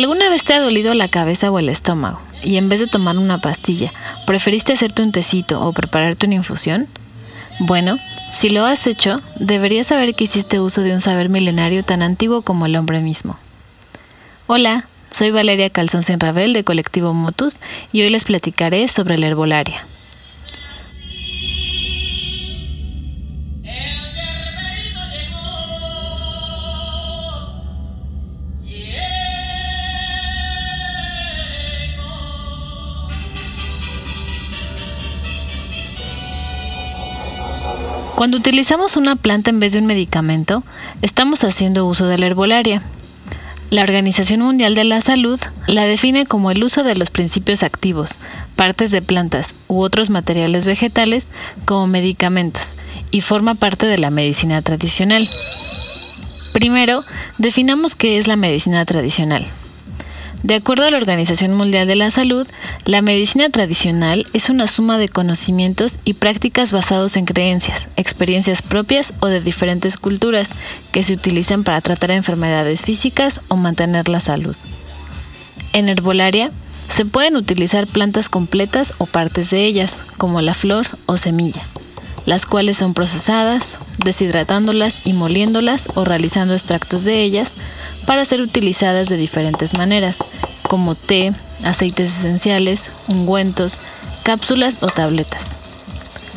¿Alguna vez te ha dolido la cabeza o el estómago y en vez de tomar una pastilla, preferiste hacerte un tecito o prepararte una infusión? Bueno, si lo has hecho, deberías saber que hiciste uso de un saber milenario tan antiguo como el hombre mismo. Hola, soy Valeria Calzón Sin Rabel de Colectivo Motus y hoy les platicaré sobre la herbolaria. Cuando utilizamos una planta en vez de un medicamento, estamos haciendo uso de la herbolaria. La Organización Mundial de la Salud la define como el uso de los principios activos, partes de plantas u otros materiales vegetales como medicamentos y forma parte de la medicina tradicional. Primero, definamos qué es la medicina tradicional. De acuerdo a la Organización Mundial de la Salud, la medicina tradicional es una suma de conocimientos y prácticas basados en creencias, experiencias propias o de diferentes culturas que se utilizan para tratar enfermedades físicas o mantener la salud. En herbolaria, se pueden utilizar plantas completas o partes de ellas, como la flor o semilla, las cuales son procesadas, deshidratándolas y moliéndolas o realizando extractos de ellas para ser utilizadas de diferentes maneras, como té, aceites esenciales, ungüentos, cápsulas o tabletas.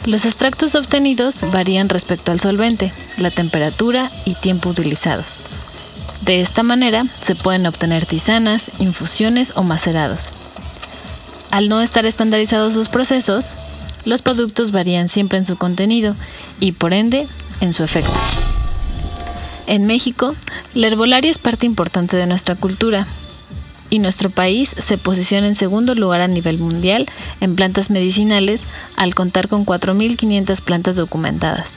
Los extractos obtenidos varían respecto al solvente, la temperatura y tiempo utilizados. De esta manera se pueden obtener tisanas, infusiones o macerados. Al no estar estandarizados los procesos, los productos varían siempre en su contenido y por ende en su efecto. En México, la herbolaria es parte importante de nuestra cultura y nuestro país se posiciona en segundo lugar a nivel mundial en plantas medicinales al contar con 4.500 plantas documentadas.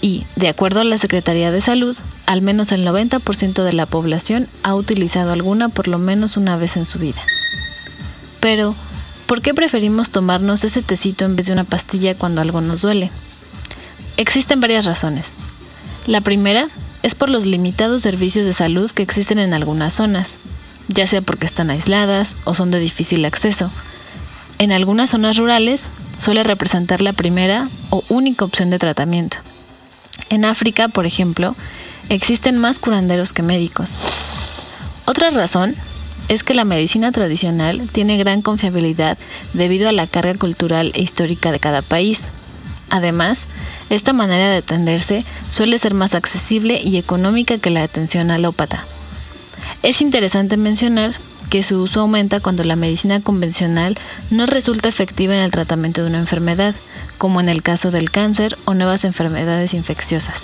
Y, de acuerdo a la Secretaría de Salud, al menos el 90% de la población ha utilizado alguna por lo menos una vez en su vida. Pero, ¿por qué preferimos tomarnos ese tecito en vez de una pastilla cuando algo nos duele? Existen varias razones. La primera es por los limitados servicios de salud que existen en algunas zonas, ya sea porque están aisladas o son de difícil acceso. En algunas zonas rurales suele representar la primera o única opción de tratamiento. En África, por ejemplo, existen más curanderos que médicos. Otra razón es que la medicina tradicional tiene gran confiabilidad debido a la carga cultural e histórica de cada país. Además, esta manera de atenderse suele ser más accesible y económica que la atención alópata. Es interesante mencionar que su uso aumenta cuando la medicina convencional no resulta efectiva en el tratamiento de una enfermedad, como en el caso del cáncer o nuevas enfermedades infecciosas.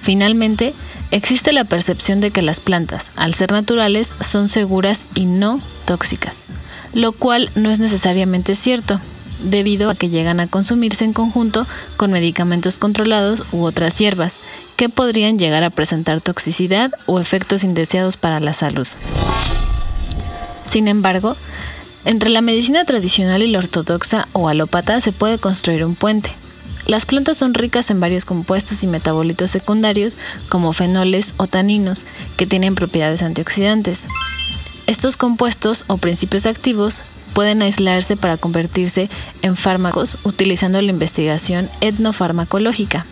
Finalmente, existe la percepción de que las plantas, al ser naturales, son seguras y no tóxicas, lo cual no es necesariamente cierto, debido a que llegan a consumirse en conjunto con medicamentos controlados u otras hierbas, que podrían llegar a presentar toxicidad o efectos indeseados para la salud. Sin embargo, entre la medicina tradicional y la ortodoxa o alópata se puede construir un puente. Las plantas son ricas en varios compuestos y metabolitos secundarios como fenoles o taninos que tienen propiedades antioxidantes. Estos compuestos o principios activos pueden aislarse para convertirse en fármacos utilizando la investigación etnofarmacológica.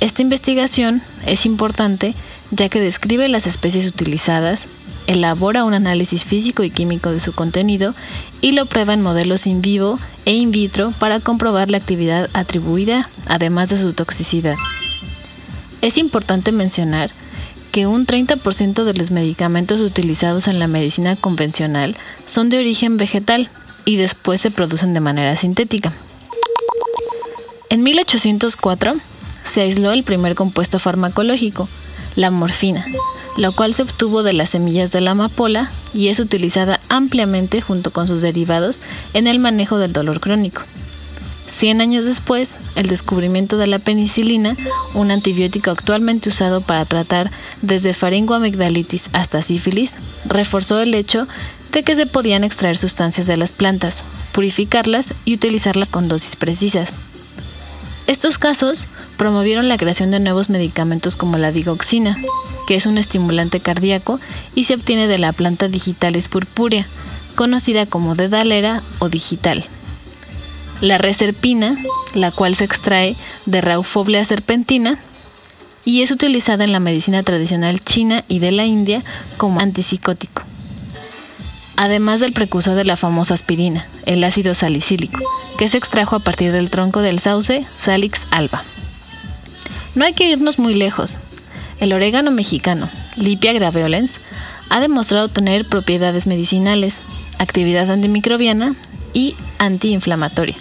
Esta investigación es importante ya que describe las especies utilizadas, elabora un análisis físico y químico de su contenido y lo prueba en modelos in vivo e in vitro para comprobar la actividad atribuida, además de su toxicidad. Es importante mencionar que un 30% de los medicamentos utilizados en la medicina convencional son de origen vegetal y después se producen de manera sintética. En 1804 se aisló el primer compuesto farmacológico, la morfina, lo cual se obtuvo de las semillas de la amapola y es utilizada ampliamente junto con sus derivados en el manejo del dolor crónico. Cien años después, el descubrimiento de la penicilina, un antibiótico actualmente usado para tratar desde faringoamigdalitis hasta sífilis, reforzó el hecho de que se podían extraer sustancias de las plantas, purificarlas y utilizarlas con dosis precisas. Estos casos promovieron la creación de nuevos medicamentos como la digoxina, que es un estimulante cardíaco y se obtiene de la planta digitalis purpúrea, conocida como dedalera o digital. La reserpina, la cual se extrae de Raufoblea serpentina y es utilizada en la medicina tradicional china y de la India como antipsicótico. Además del precursor de la famosa aspirina, el ácido salicílico, que se extrajo a partir del tronco del sauce Salix alba. No hay que irnos muy lejos. El orégano mexicano, Lipia graveolens, ha demostrado tener propiedades medicinales, actividad antimicrobiana y antiinflamatoria,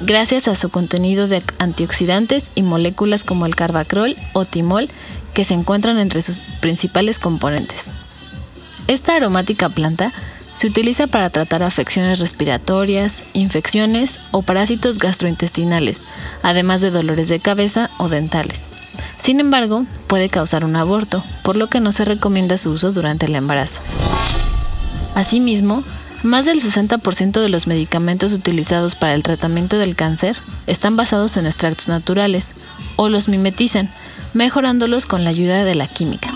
gracias a su contenido de antioxidantes y moléculas como el carbacrol o timol que se encuentran entre sus principales componentes. Esta aromática planta se utiliza para tratar afecciones respiratorias, infecciones o parásitos gastrointestinales, además de dolores de cabeza o dentales. Sin embargo, puede causar un aborto, por lo que no se recomienda su uso durante el embarazo. Asimismo, más del 60% de los medicamentos utilizados para el tratamiento del cáncer están basados en extractos naturales o los mimetizan, mejorándolos con la ayuda de la química.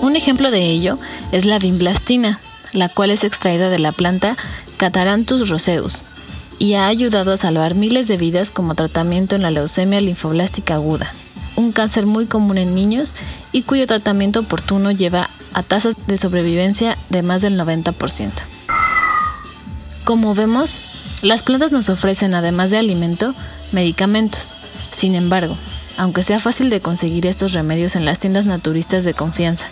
Un ejemplo de ello es la vimblastina, la cual es extraída de la planta Cataranthus roseus y ha ayudado a salvar miles de vidas como tratamiento en la leucemia linfoblástica aguda, un cáncer muy común en niños y cuyo tratamiento oportuno lleva a tasas de sobrevivencia de más del 90%. Como vemos, las plantas nos ofrecen, además de alimento, medicamentos. Sin embargo, aunque sea fácil de conseguir estos remedios en las tiendas naturistas de confianza,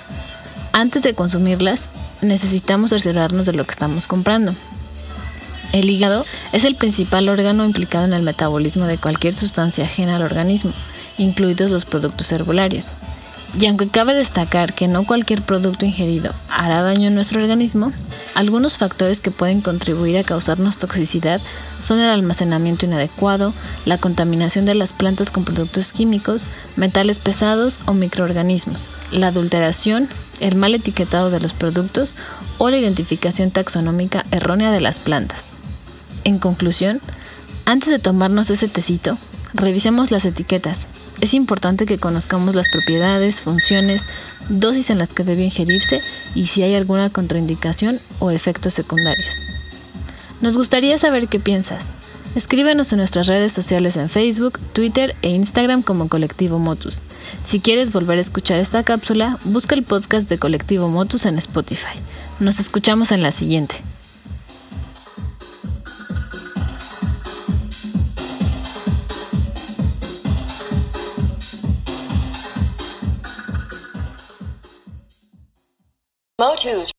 antes de consumirlas, necesitamos cerciorarnos de lo que estamos comprando. El hígado es el principal órgano implicado en el metabolismo de cualquier sustancia ajena al organismo, incluidos los productos herbolarios. Y aunque cabe destacar que no cualquier producto ingerido hará daño a nuestro organismo, algunos factores que pueden contribuir a causarnos toxicidad son el almacenamiento inadecuado, la contaminación de las plantas con productos químicos, metales pesados o microorganismos, la adulteración, el mal etiquetado de los productos o la identificación taxonómica errónea de las plantas. En conclusión, antes de tomarnos ese tecito, revisemos las etiquetas. Es importante que conozcamos las propiedades, funciones, dosis en las que debe ingerirse y si hay alguna contraindicación o efectos secundarios. Nos gustaría saber qué piensas. Escríbenos en nuestras redes sociales en Facebook, Twitter e Instagram como Colectivo Motus. Si quieres volver a escuchar esta cápsula, busca el podcast de Colectivo Motus en Spotify. Nos escuchamos en la siguiente. Motus